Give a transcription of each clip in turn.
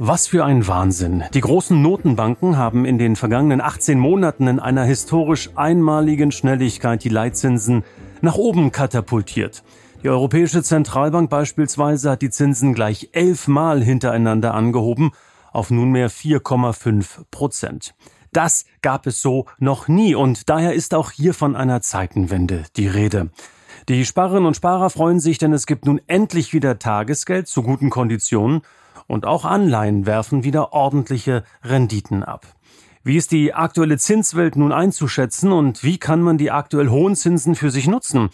Was für ein Wahnsinn. Die großen Notenbanken haben in den vergangenen 18 Monaten in einer historisch einmaligen Schnelligkeit die Leitzinsen nach oben katapultiert. Die Europäische Zentralbank beispielsweise hat die Zinsen gleich elfmal hintereinander angehoben auf nunmehr 4,5 Prozent. Das gab es so noch nie und daher ist auch hier von einer Zeitenwende die Rede. Die Sparerinnen und Sparer freuen sich, denn es gibt nun endlich wieder Tagesgeld zu guten Konditionen und auch Anleihen werfen wieder ordentliche Renditen ab. Wie ist die aktuelle Zinswelt nun einzuschätzen und wie kann man die aktuell hohen Zinsen für sich nutzen?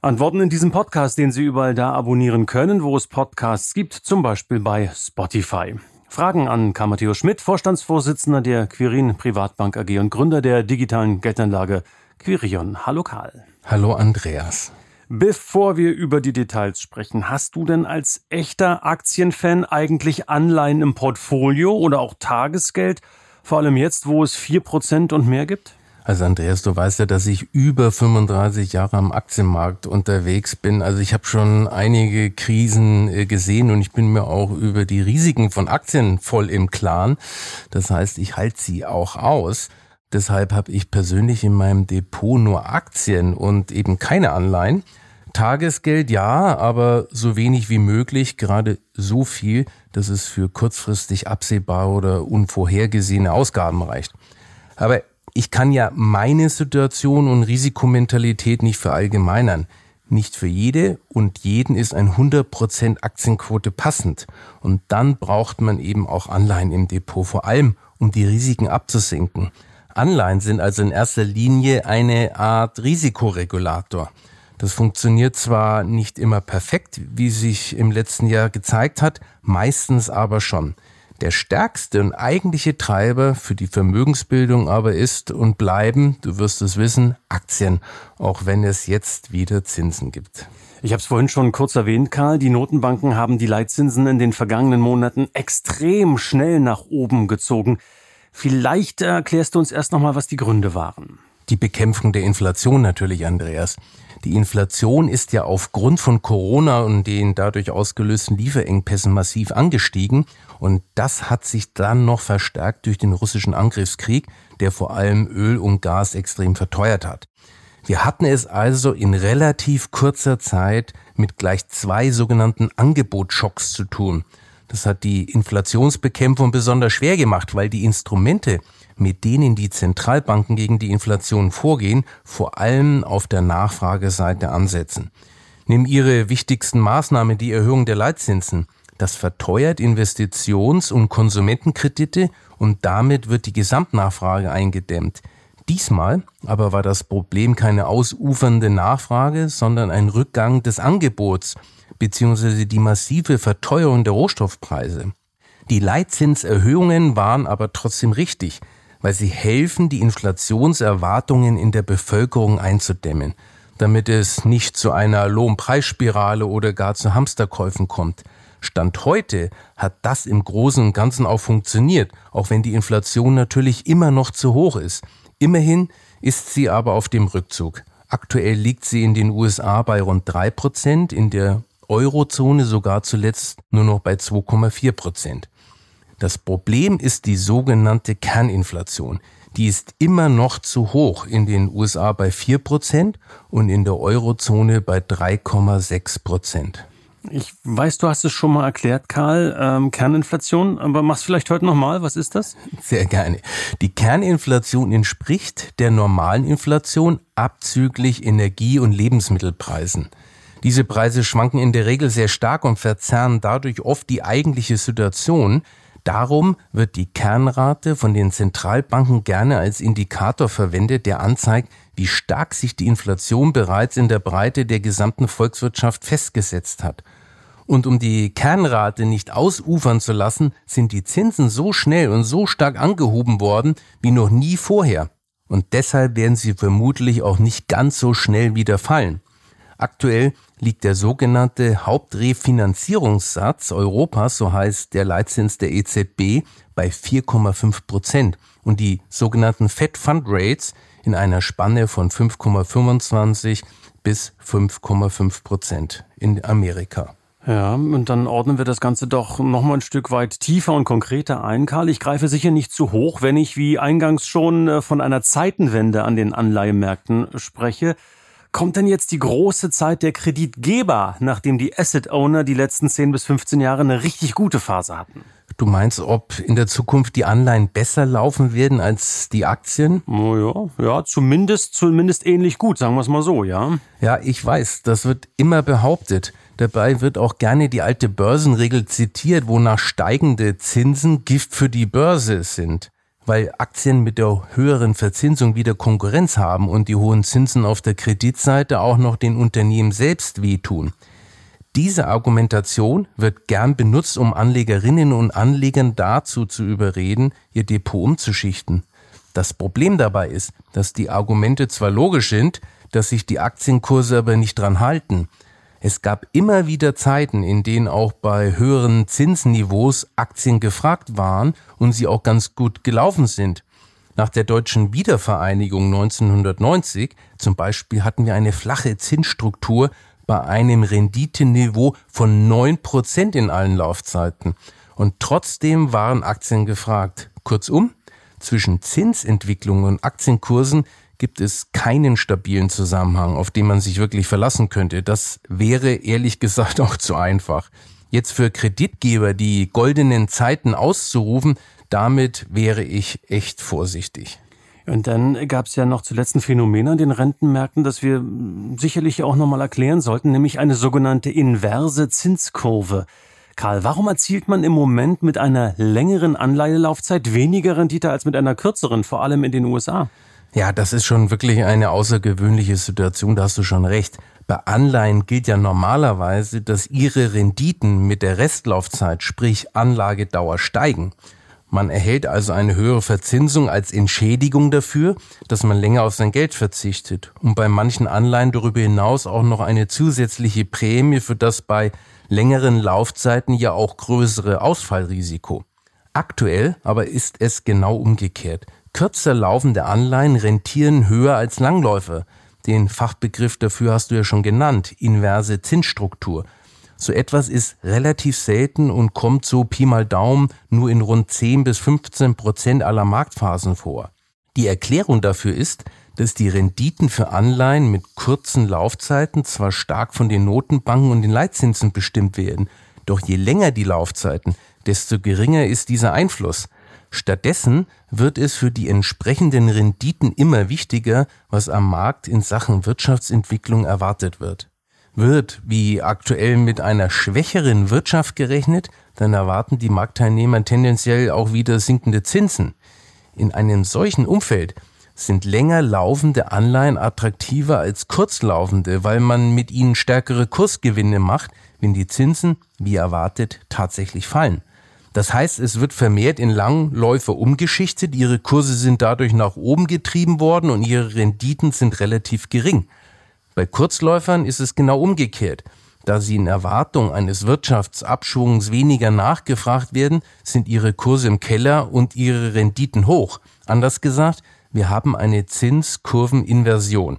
Antworten in diesem Podcast, den Sie überall da abonnieren können, wo es Podcasts gibt, zum Beispiel bei Spotify. Fragen an Karl Matthäus Schmidt, Vorstandsvorsitzender der Quirin Privatbank AG und Gründer der digitalen Geldanlage Quirion. Hallo Karl. Hallo Andreas. Bevor wir über die Details sprechen, hast du denn als echter Aktienfan eigentlich Anleihen im Portfolio oder auch Tagesgeld? Vor allem jetzt, wo es vier Prozent und mehr gibt? Also Andreas, du weißt ja, dass ich über 35 Jahre am Aktienmarkt unterwegs bin. Also ich habe schon einige Krisen äh, gesehen und ich bin mir auch über die Risiken von Aktien voll im Klaren. Das heißt, ich halte sie auch aus. Deshalb habe ich persönlich in meinem Depot nur Aktien und eben keine Anleihen. Tagesgeld ja, aber so wenig wie möglich, gerade so viel, dass es für kurzfristig absehbare oder unvorhergesehene Ausgaben reicht. Aber ich kann ja meine Situation und Risikomentalität nicht verallgemeinern. Nicht für jede und jeden ist ein 100% Aktienquote passend. Und dann braucht man eben auch Anleihen im Depot, vor allem um die Risiken abzusenken. Anleihen sind also in erster Linie eine Art Risikoregulator. Das funktioniert zwar nicht immer perfekt, wie sich im letzten Jahr gezeigt hat, meistens aber schon. Der stärkste und eigentliche Treiber für die Vermögensbildung aber ist und bleiben, du wirst es wissen, Aktien, auch wenn es jetzt wieder Zinsen gibt. Ich habe es vorhin schon kurz erwähnt, Karl. Die Notenbanken haben die Leitzinsen in den vergangenen Monaten extrem schnell nach oben gezogen. Vielleicht erklärst du uns erst nochmal, was die Gründe waren. Die Bekämpfung der Inflation natürlich, Andreas. Die Inflation ist ja aufgrund von Corona und den dadurch ausgelösten Lieferengpässen massiv angestiegen. Und das hat sich dann noch verstärkt durch den russischen Angriffskrieg, der vor allem Öl und Gas extrem verteuert hat. Wir hatten es also in relativ kurzer Zeit mit gleich zwei sogenannten Angebotsschocks zu tun. Das hat die Inflationsbekämpfung besonders schwer gemacht, weil die Instrumente, mit denen die Zentralbanken gegen die Inflation vorgehen, vor allem auf der Nachfrageseite ansetzen. Nimm ihre wichtigsten Maßnahmen die Erhöhung der Leitzinsen. Das verteuert Investitions- und Konsumentenkredite und damit wird die Gesamtnachfrage eingedämmt. Diesmal aber war das Problem keine ausufernde Nachfrage, sondern ein Rückgang des Angebots bzw. die massive Verteuerung der Rohstoffpreise. Die Leitzinserhöhungen waren aber trotzdem richtig, weil sie helfen, die Inflationserwartungen in der Bevölkerung einzudämmen, damit es nicht zu einer Lohnpreisspirale oder gar zu Hamsterkäufen kommt. Stand heute hat das im Großen und Ganzen auch funktioniert, auch wenn die Inflation natürlich immer noch zu hoch ist. Immerhin ist sie aber auf dem Rückzug. Aktuell liegt sie in den USA bei rund drei Prozent, in der Eurozone sogar zuletzt nur noch bei 2,4 Prozent. Das Problem ist die sogenannte Kerninflation. Die ist immer noch zu hoch in den USA bei 4 Prozent und in der Eurozone bei 3,6 Prozent. Ich weiß, du hast es schon mal erklärt, Karl, ähm, Kerninflation, aber mach's vielleicht heute nochmal. Was ist das? Sehr gerne. Die Kerninflation entspricht der normalen Inflation abzüglich Energie- und Lebensmittelpreisen. Diese Preise schwanken in der Regel sehr stark und verzerren dadurch oft die eigentliche Situation. Darum wird die Kernrate von den Zentralbanken gerne als Indikator verwendet, der anzeigt, wie stark sich die Inflation bereits in der Breite der gesamten Volkswirtschaft festgesetzt hat. Und um die Kernrate nicht ausufern zu lassen, sind die Zinsen so schnell und so stark angehoben worden wie noch nie vorher. Und deshalb werden sie vermutlich auch nicht ganz so schnell wieder fallen. Aktuell liegt der sogenannte Hauptrefinanzierungssatz Europas, so heißt der Leitzins der EZB, bei 4,5 Prozent und die sogenannten Fed Fund Rates in einer Spanne von 5,25 bis 5,5 Prozent in Amerika. Ja, und dann ordnen wir das Ganze doch nochmal ein Stück weit tiefer und konkreter ein. Karl, ich greife sicher nicht zu hoch, wenn ich wie eingangs schon äh, von einer Zeitenwende an den Anleihemärkten spreche. Kommt denn jetzt die große Zeit der Kreditgeber, nachdem die Asset Owner die letzten 10 bis 15 Jahre eine richtig gute Phase hatten? Du meinst, ob in der Zukunft die Anleihen besser laufen werden als die Aktien? Oh ja, ja, zumindest, zumindest ähnlich gut, sagen wir es mal so, ja. Ja, ich weiß, das wird immer behauptet. Dabei wird auch gerne die alte Börsenregel zitiert, wonach steigende Zinsen Gift für die Börse sind weil Aktien mit der höheren Verzinsung wieder Konkurrenz haben und die hohen Zinsen auf der Kreditseite auch noch den Unternehmen selbst wehtun. Diese Argumentation wird gern benutzt, um Anlegerinnen und Anlegern dazu zu überreden, ihr Depot umzuschichten. Das Problem dabei ist, dass die Argumente zwar logisch sind, dass sich die Aktienkurse aber nicht dran halten. Es gab immer wieder Zeiten, in denen auch bei höheren Zinsniveaus Aktien gefragt waren und sie auch ganz gut gelaufen sind. Nach der deutschen Wiedervereinigung 1990 zum Beispiel hatten wir eine flache Zinsstruktur bei einem Renditeniveau von neun Prozent in allen Laufzeiten. Und trotzdem waren Aktien gefragt. Kurzum, zwischen Zinsentwicklung und Aktienkursen gibt es keinen stabilen Zusammenhang, auf den man sich wirklich verlassen könnte. Das wäre ehrlich gesagt auch zu einfach. Jetzt für Kreditgeber die goldenen Zeiten auszurufen, damit wäre ich echt vorsichtig. Und dann gab es ja noch zuletzt ein Phänomen an den Rentenmärkten, das wir sicherlich auch nochmal erklären sollten, nämlich eine sogenannte inverse Zinskurve. Karl, warum erzielt man im Moment mit einer längeren Anleihelaufzeit weniger Rendite als mit einer kürzeren, vor allem in den USA? Ja, das ist schon wirklich eine außergewöhnliche Situation, da hast du schon recht. Bei Anleihen gilt ja normalerweise, dass ihre Renditen mit der Restlaufzeit, sprich Anlagedauer, steigen. Man erhält also eine höhere Verzinsung als Entschädigung dafür, dass man länger auf sein Geld verzichtet und bei manchen Anleihen darüber hinaus auch noch eine zusätzliche Prämie für das bei längeren Laufzeiten ja auch größere Ausfallrisiko. Aktuell aber ist es genau umgekehrt. Kürzer laufende Anleihen rentieren höher als Langläufer. Den Fachbegriff dafür hast du ja schon genannt, inverse Zinsstruktur. So etwas ist relativ selten und kommt so Pi mal Daumen nur in rund 10 bis 15 Prozent aller Marktphasen vor. Die Erklärung dafür ist, dass die Renditen für Anleihen mit kurzen Laufzeiten zwar stark von den Notenbanken und den Leitzinsen bestimmt werden, doch je länger die Laufzeiten, desto geringer ist dieser Einfluss. Stattdessen wird es für die entsprechenden Renditen immer wichtiger, was am Markt in Sachen Wirtschaftsentwicklung erwartet wird. Wird wie aktuell mit einer schwächeren Wirtschaft gerechnet, dann erwarten die Marktteilnehmer tendenziell auch wieder sinkende Zinsen. In einem solchen Umfeld sind länger laufende Anleihen attraktiver als kurzlaufende, weil man mit ihnen stärkere Kursgewinne macht, wenn die Zinsen, wie erwartet, tatsächlich fallen. Das heißt, es wird vermehrt in Langläufe umgeschichtet, ihre Kurse sind dadurch nach oben getrieben worden und ihre Renditen sind relativ gering. Bei Kurzläufern ist es genau umgekehrt. Da sie in Erwartung eines Wirtschaftsabschwungs weniger nachgefragt werden, sind ihre Kurse im Keller und ihre Renditen hoch. Anders gesagt, wir haben eine Zinskurveninversion.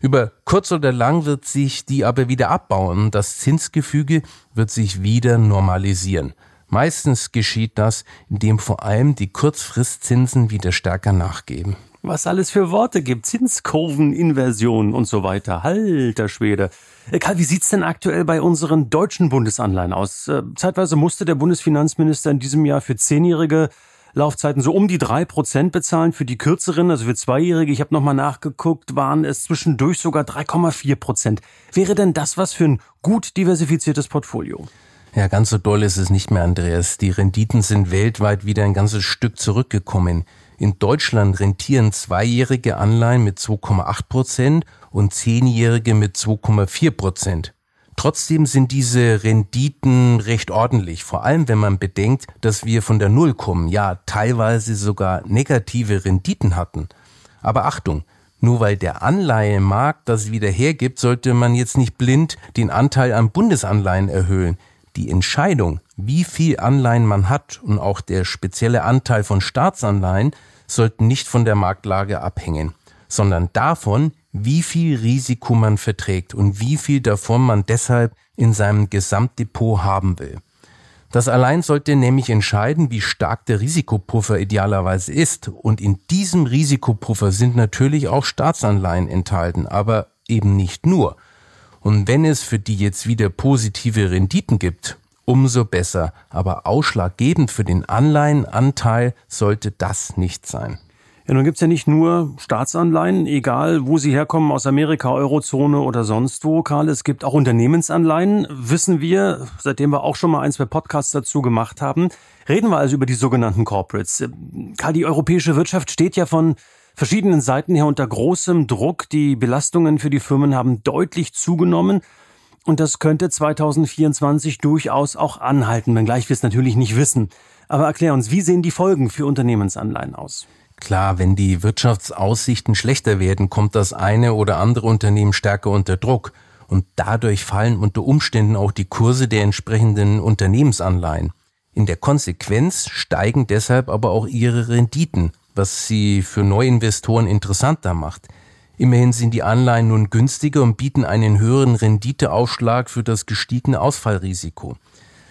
Über kurz oder lang wird sich die aber wieder abbauen. Das Zinsgefüge wird sich wieder normalisieren. Meistens geschieht das, indem vor allem die Kurzfristzinsen wieder stärker nachgeben. Was alles für Worte gibt, Zinskurveninversion und so weiter. Halter Schwede. Karl, wie sieht's denn aktuell bei unseren deutschen Bundesanleihen aus? Äh, zeitweise musste der Bundesfinanzminister in diesem Jahr für zehnjährige Laufzeiten so um die drei Prozent bezahlen. Für die kürzeren, also für zweijährige, ich habe nochmal nachgeguckt, waren es zwischendurch sogar 3,4 Prozent. Wäre denn das was für ein gut diversifiziertes Portfolio? Ja, ganz so doll ist es nicht mehr, Andreas. Die Renditen sind weltweit wieder ein ganzes Stück zurückgekommen. In Deutschland rentieren zweijährige Anleihen mit 2,8 Prozent und zehnjährige mit 2,4 Prozent. Trotzdem sind diese Renditen recht ordentlich, vor allem wenn man bedenkt, dass wir von der Null kommen, ja teilweise sogar negative Renditen hatten. Aber Achtung, nur weil der Anleihemarkt das wieder hergibt, sollte man jetzt nicht blind den Anteil an Bundesanleihen erhöhen. Die Entscheidung, wie viel Anleihen man hat und auch der spezielle Anteil von Staatsanleihen sollten nicht von der Marktlage abhängen, sondern davon, wie viel Risiko man verträgt und wie viel davon man deshalb in seinem Gesamtdepot haben will. Das allein sollte nämlich entscheiden, wie stark der Risikopuffer idealerweise ist. Und in diesem Risikopuffer sind natürlich auch Staatsanleihen enthalten, aber eben nicht nur. Und wenn es für die jetzt wieder positive Renditen gibt, umso besser. Aber ausschlaggebend für den Anleihenanteil sollte das nicht sein. Ja, nun gibt's ja nicht nur Staatsanleihen, egal wo sie herkommen, aus Amerika, Eurozone oder sonst wo, Karl. Es gibt auch Unternehmensanleihen, wissen wir, seitdem wir auch schon mal ein, zwei Podcasts dazu gemacht haben. Reden wir also über die sogenannten Corporates. Karl, die europäische Wirtschaft steht ja von verschiedenen Seiten her unter großem Druck. Die Belastungen für die Firmen haben deutlich zugenommen. Und das könnte 2024 durchaus auch anhalten, wenngleich wir es natürlich nicht wissen. Aber erklär uns, wie sehen die Folgen für Unternehmensanleihen aus? Klar, wenn die Wirtschaftsaussichten schlechter werden, kommt das eine oder andere Unternehmen stärker unter Druck und dadurch fallen unter Umständen auch die Kurse der entsprechenden Unternehmensanleihen. In der Konsequenz steigen deshalb aber auch ihre Renditen, was sie für Neuinvestoren interessanter macht. Immerhin sind die Anleihen nun günstiger und bieten einen höheren Renditeaufschlag für das gestiegene Ausfallrisiko.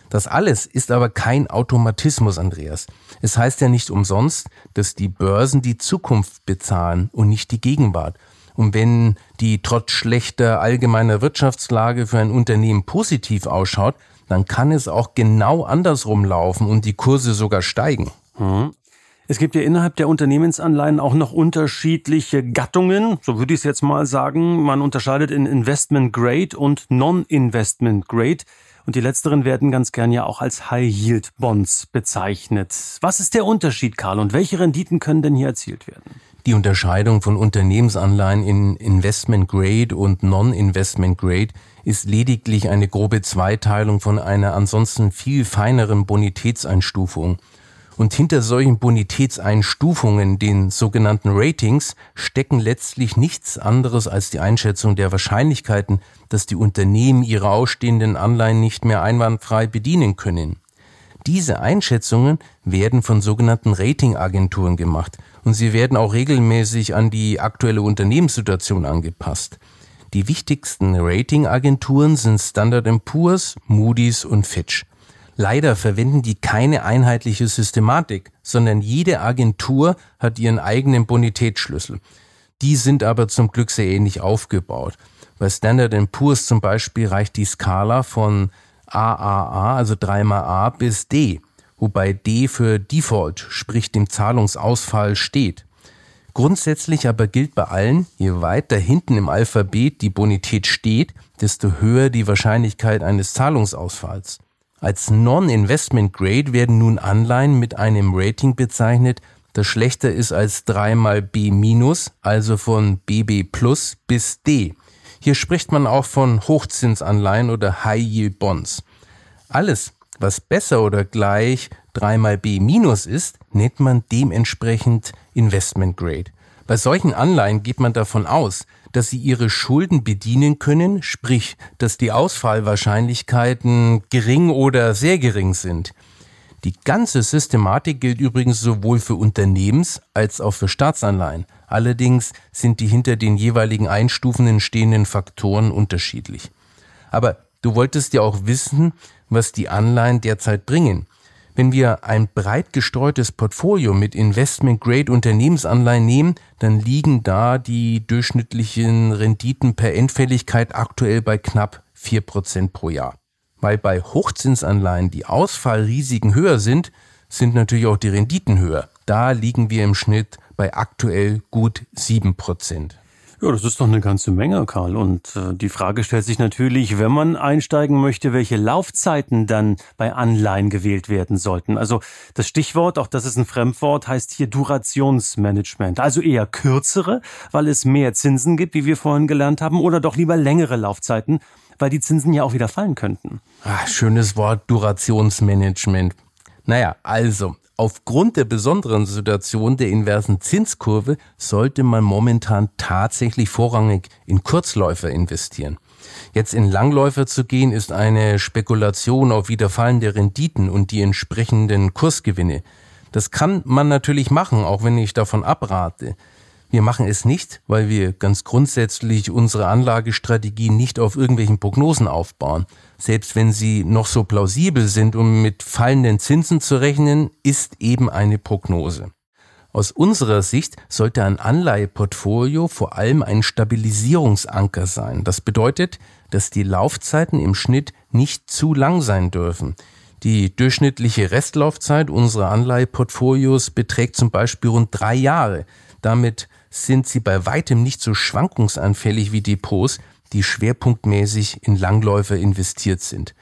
Das alles ist aber kein Automatismus, Andreas. Es heißt ja nicht umsonst, dass die Börsen die Zukunft bezahlen und nicht die Gegenwart. Und wenn die trotz schlechter allgemeiner Wirtschaftslage für ein Unternehmen positiv ausschaut, dann kann es auch genau andersrum laufen und die Kurse sogar steigen. Es gibt ja innerhalb der Unternehmensanleihen auch noch unterschiedliche Gattungen, so würde ich es jetzt mal sagen. Man unterscheidet in Investment Grade und Non-Investment Grade. Und die letzteren werden ganz gern ja auch als High-Yield Bonds bezeichnet. Was ist der Unterschied, Karl, und welche Renditen können denn hier erzielt werden? Die Unterscheidung von Unternehmensanleihen in Investment Grade und Non-Investment Grade ist lediglich eine grobe Zweiteilung von einer ansonsten viel feineren Bonitätseinstufung. Und hinter solchen Bonitätseinstufungen, den sogenannten Ratings, stecken letztlich nichts anderes als die Einschätzung der Wahrscheinlichkeiten, dass die Unternehmen ihre ausstehenden Anleihen nicht mehr einwandfrei bedienen können. Diese Einschätzungen werden von sogenannten Ratingagenturen gemacht und sie werden auch regelmäßig an die aktuelle Unternehmenssituation angepasst. Die wichtigsten Ratingagenturen sind Standard Poor's, Moody's und Fitch. Leider verwenden die keine einheitliche Systematik, sondern jede Agentur hat ihren eigenen Bonitätsschlüssel. Die sind aber zum Glück sehr ähnlich aufgebaut. Bei Standard Poor's zum Beispiel reicht die Skala von AAA, also dreimal A, bis D, wobei D für Default, sprich dem Zahlungsausfall steht. Grundsätzlich aber gilt bei allen, je weiter hinten im Alphabet die Bonität steht, desto höher die Wahrscheinlichkeit eines Zahlungsausfalls. Als Non-Investment Grade werden nun Anleihen mit einem Rating bezeichnet, das schlechter ist als 3 mal B-, also von BB plus bis D. Hier spricht man auch von Hochzinsanleihen oder High Yield Bonds. Alles, was besser oder gleich 3 mal B- ist, nennt man dementsprechend Investment Grade. Bei solchen Anleihen geht man davon aus, dass sie ihre Schulden bedienen können, sprich, dass die Ausfallwahrscheinlichkeiten gering oder sehr gering sind. Die ganze Systematik gilt übrigens sowohl für Unternehmens- als auch für Staatsanleihen. Allerdings sind die hinter den jeweiligen Einstufungen stehenden Faktoren unterschiedlich. Aber du wolltest ja auch wissen, was die Anleihen derzeit bringen. Wenn wir ein breit gestreutes Portfolio mit Investment-Grade-Unternehmensanleihen nehmen, dann liegen da die durchschnittlichen Renditen per Endfälligkeit aktuell bei knapp 4% pro Jahr. Weil bei Hochzinsanleihen die Ausfallrisiken höher sind, sind natürlich auch die Renditen höher. Da liegen wir im Schnitt bei aktuell gut 7%. Ja, das ist doch eine ganze Menge, Karl. Und äh, die Frage stellt sich natürlich, wenn man einsteigen möchte, welche Laufzeiten dann bei Anleihen gewählt werden sollten. Also das Stichwort, auch das ist ein Fremdwort, heißt hier Durationsmanagement. Also eher kürzere, weil es mehr Zinsen gibt, wie wir vorhin gelernt haben, oder doch lieber längere Laufzeiten, weil die Zinsen ja auch wieder fallen könnten. Ach, schönes Wort, Durationsmanagement. Naja, also aufgrund der besonderen Situation der inversen Zinskurve sollte man momentan tatsächlich vorrangig in Kurzläufer investieren. Jetzt in Langläufer zu gehen, ist eine Spekulation auf wiederfallende Renditen und die entsprechenden Kursgewinne. Das kann man natürlich machen, auch wenn ich davon abrate. Wir machen es nicht, weil wir ganz grundsätzlich unsere Anlagestrategie nicht auf irgendwelchen Prognosen aufbauen. Selbst wenn sie noch so plausibel sind, um mit fallenden Zinsen zu rechnen, ist eben eine Prognose. Aus unserer Sicht sollte ein Anleiheportfolio vor allem ein Stabilisierungsanker sein. Das bedeutet, dass die Laufzeiten im Schnitt nicht zu lang sein dürfen. Die durchschnittliche Restlaufzeit unserer Anleiheportfolios beträgt zum Beispiel rund drei Jahre. Damit sind sie bei weitem nicht so schwankungsanfällig wie Depots, die schwerpunktmäßig in Langläufer investiert sind.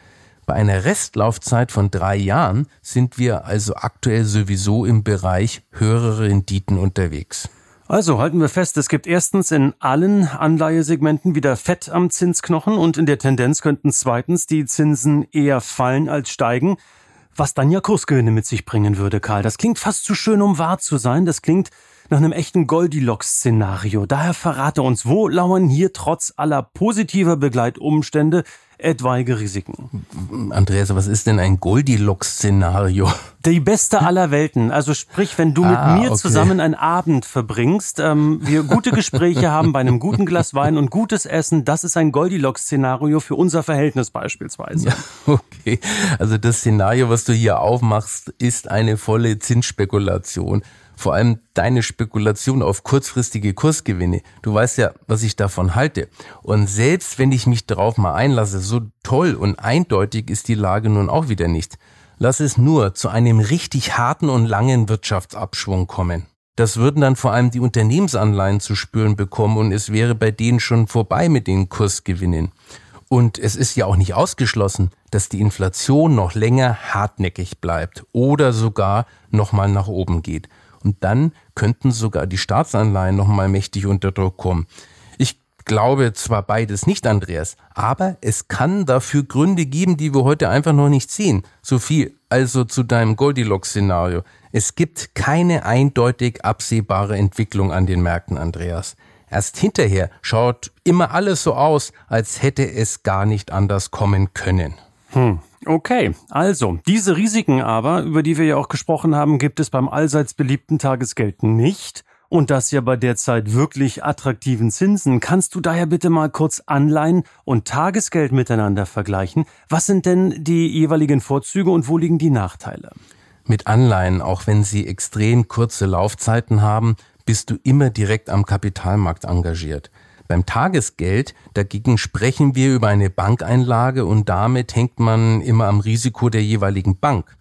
Bei einer Restlaufzeit von drei Jahren sind wir also aktuell sowieso im Bereich höhere Renditen unterwegs. Also halten wir fest, es gibt erstens in allen Anleihesegmenten wieder Fett am Zinsknochen und in der Tendenz könnten zweitens die Zinsen eher fallen als steigen, was dann ja Kursgewinne mit sich bringen würde, Karl. Das klingt fast zu schön, um wahr zu sein. Das klingt nach einem echten Goldilocks-Szenario. Daher verrate uns, wo lauern hier trotz aller positiver Begleitumstände etwaige Risiken. Andreas, was ist denn ein Goldilocks-Szenario? Die beste aller Welten. Also sprich, wenn du ah, mit mir okay. zusammen einen Abend verbringst, ähm, wir gute Gespräche haben bei einem guten Glas Wein und gutes Essen, das ist ein Goldilocks-Szenario für unser Verhältnis beispielsweise. Ja, okay. Also das Szenario, was du hier aufmachst, ist eine volle Zinsspekulation vor allem deine Spekulation auf kurzfristige Kursgewinne. Du weißt ja, was ich davon halte. Und selbst wenn ich mich darauf mal einlasse, so toll und eindeutig ist die Lage nun auch wieder nicht. Lass es nur zu einem richtig harten und langen Wirtschaftsabschwung kommen. Das würden dann vor allem die Unternehmensanleihen zu spüren bekommen und es wäre bei denen schon vorbei mit den Kursgewinnen. Und es ist ja auch nicht ausgeschlossen, dass die Inflation noch länger hartnäckig bleibt oder sogar nochmal nach oben geht. Und dann könnten sogar die Staatsanleihen nochmal mächtig unter Druck kommen. Ich glaube zwar beides nicht, Andreas, aber es kann dafür Gründe geben, die wir heute einfach noch nicht sehen. So viel also zu deinem Goldilocks-Szenario. Es gibt keine eindeutig absehbare Entwicklung an den Märkten, Andreas. Erst hinterher schaut immer alles so aus, als hätte es gar nicht anders kommen können. Hm. Okay, also diese Risiken aber, über die wir ja auch gesprochen haben, gibt es beim allseits beliebten Tagesgeld nicht. Und das ja bei derzeit wirklich attraktiven Zinsen. Kannst du daher bitte mal kurz Anleihen und Tagesgeld miteinander vergleichen? Was sind denn die jeweiligen Vorzüge und wo liegen die Nachteile? Mit Anleihen, auch wenn sie extrem kurze Laufzeiten haben, bist du immer direkt am Kapitalmarkt engagiert. Beim Tagesgeld dagegen sprechen wir über eine Bankeinlage und damit hängt man immer am Risiko der jeweiligen Bank.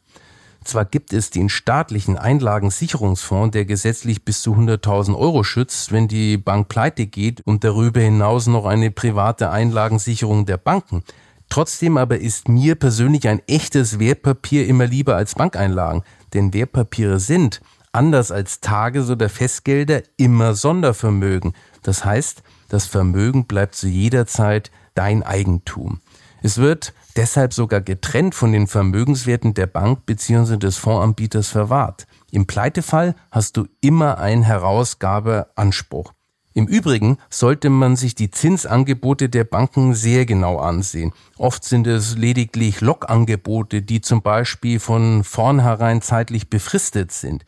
Zwar gibt es den staatlichen Einlagensicherungsfonds, der gesetzlich bis zu 100.000 Euro schützt, wenn die Bank pleite geht und darüber hinaus noch eine private Einlagensicherung der Banken. Trotzdem aber ist mir persönlich ein echtes Wertpapier immer lieber als Bankeinlagen, denn Wertpapiere sind, anders als Tages- oder Festgelder, immer Sondervermögen. Das heißt, das Vermögen bleibt zu jeder Zeit dein Eigentum. Es wird deshalb sogar getrennt von den Vermögenswerten der Bank bzw. des Fondsanbieters verwahrt. Im Pleitefall hast du immer einen Herausgabeanspruch. Im Übrigen sollte man sich die Zinsangebote der Banken sehr genau ansehen. Oft sind es lediglich Lockangebote, die zum Beispiel von vornherein zeitlich befristet sind.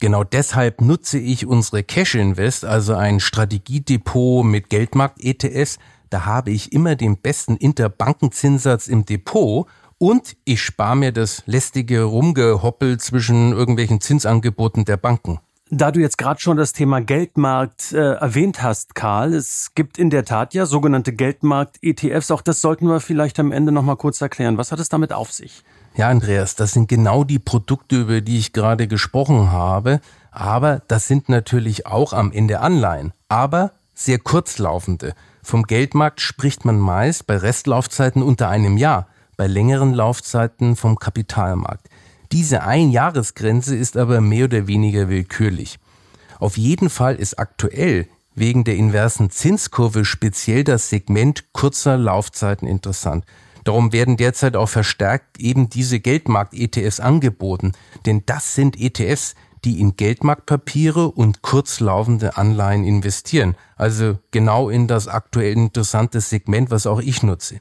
Genau deshalb nutze ich unsere Cash Invest, also ein Strategiedepot mit Geldmarkt-ETFs. Da habe ich immer den besten Interbankenzinssatz im Depot und ich spare mir das lästige Rumgehoppel zwischen irgendwelchen Zinsangeboten der Banken. Da du jetzt gerade schon das Thema Geldmarkt äh, erwähnt hast, Karl, es gibt in der Tat ja sogenannte Geldmarkt-ETFs. Auch das sollten wir vielleicht am Ende nochmal kurz erklären. Was hat es damit auf sich? Ja, Andreas, das sind genau die Produkte, über die ich gerade gesprochen habe. Aber das sind natürlich auch am Ende Anleihen. Aber sehr kurzlaufende. Vom Geldmarkt spricht man meist bei Restlaufzeiten unter einem Jahr, bei längeren Laufzeiten vom Kapitalmarkt. Diese Einjahresgrenze ist aber mehr oder weniger willkürlich. Auf jeden Fall ist aktuell wegen der inversen Zinskurve speziell das Segment kurzer Laufzeiten interessant. Darum werden derzeit auch verstärkt eben diese Geldmarkt-ETFs angeboten. Denn das sind ETFs, die in Geldmarktpapiere und kurzlaufende Anleihen investieren. Also genau in das aktuell interessante Segment, was auch ich nutze.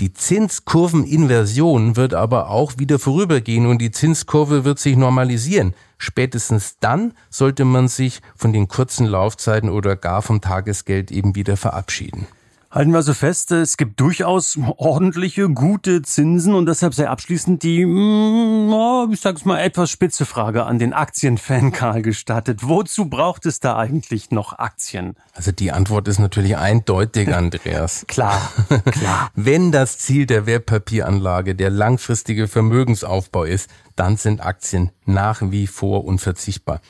Die Zinskurveninversion wird aber auch wieder vorübergehen und die Zinskurve wird sich normalisieren. Spätestens dann sollte man sich von den kurzen Laufzeiten oder gar vom Tagesgeld eben wieder verabschieden. Halten wir also fest, es gibt durchaus ordentliche, gute Zinsen und deshalb sehr abschließend die, mm, ich sag's mal, etwas spitze Frage an den Aktienfan Karl gestattet. Wozu braucht es da eigentlich noch Aktien? Also die Antwort ist natürlich eindeutig, Andreas. klar, klar. Wenn das Ziel der Wertpapieranlage der langfristige Vermögensaufbau ist, dann sind Aktien nach wie vor unverzichtbar.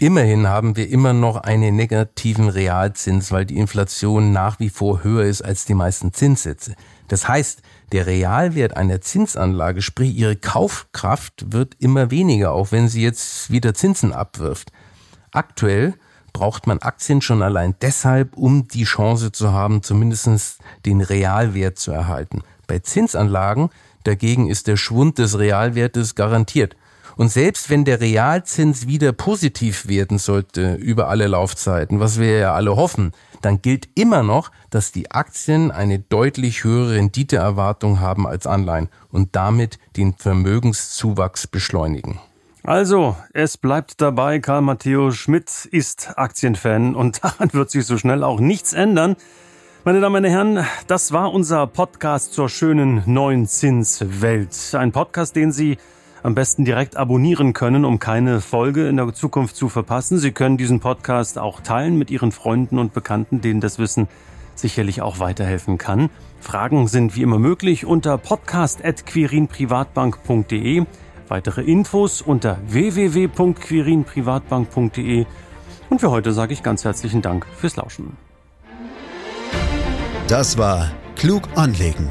Immerhin haben wir immer noch einen negativen Realzins, weil die Inflation nach wie vor höher ist als die meisten Zinssätze. Das heißt, der Realwert einer Zinsanlage, sprich ihre Kaufkraft, wird immer weniger, auch wenn sie jetzt wieder Zinsen abwirft. Aktuell braucht man Aktien schon allein deshalb, um die Chance zu haben, zumindest den Realwert zu erhalten. Bei Zinsanlagen dagegen ist der Schwund des Realwertes garantiert. Und selbst wenn der Realzins wieder positiv werden sollte über alle Laufzeiten, was wir ja alle hoffen, dann gilt immer noch, dass die Aktien eine deutlich höhere Renditeerwartung haben als Anleihen und damit den Vermögenszuwachs beschleunigen. Also, es bleibt dabei, Karl Matteo Schmidt ist Aktienfan und daran wird sich so schnell auch nichts ändern. Meine Damen und Herren, das war unser Podcast zur schönen neuen Zinswelt. Ein Podcast, den Sie am besten direkt abonnieren können, um keine Folge in der Zukunft zu verpassen. Sie können diesen Podcast auch teilen mit Ihren Freunden und Bekannten, denen das Wissen sicherlich auch weiterhelfen kann. Fragen sind wie immer möglich unter podcast.quirinprivatbank.de. Weitere Infos unter www.quirinprivatbank.de. Und für heute sage ich ganz herzlichen Dank fürs Lauschen. Das war Klug anlegen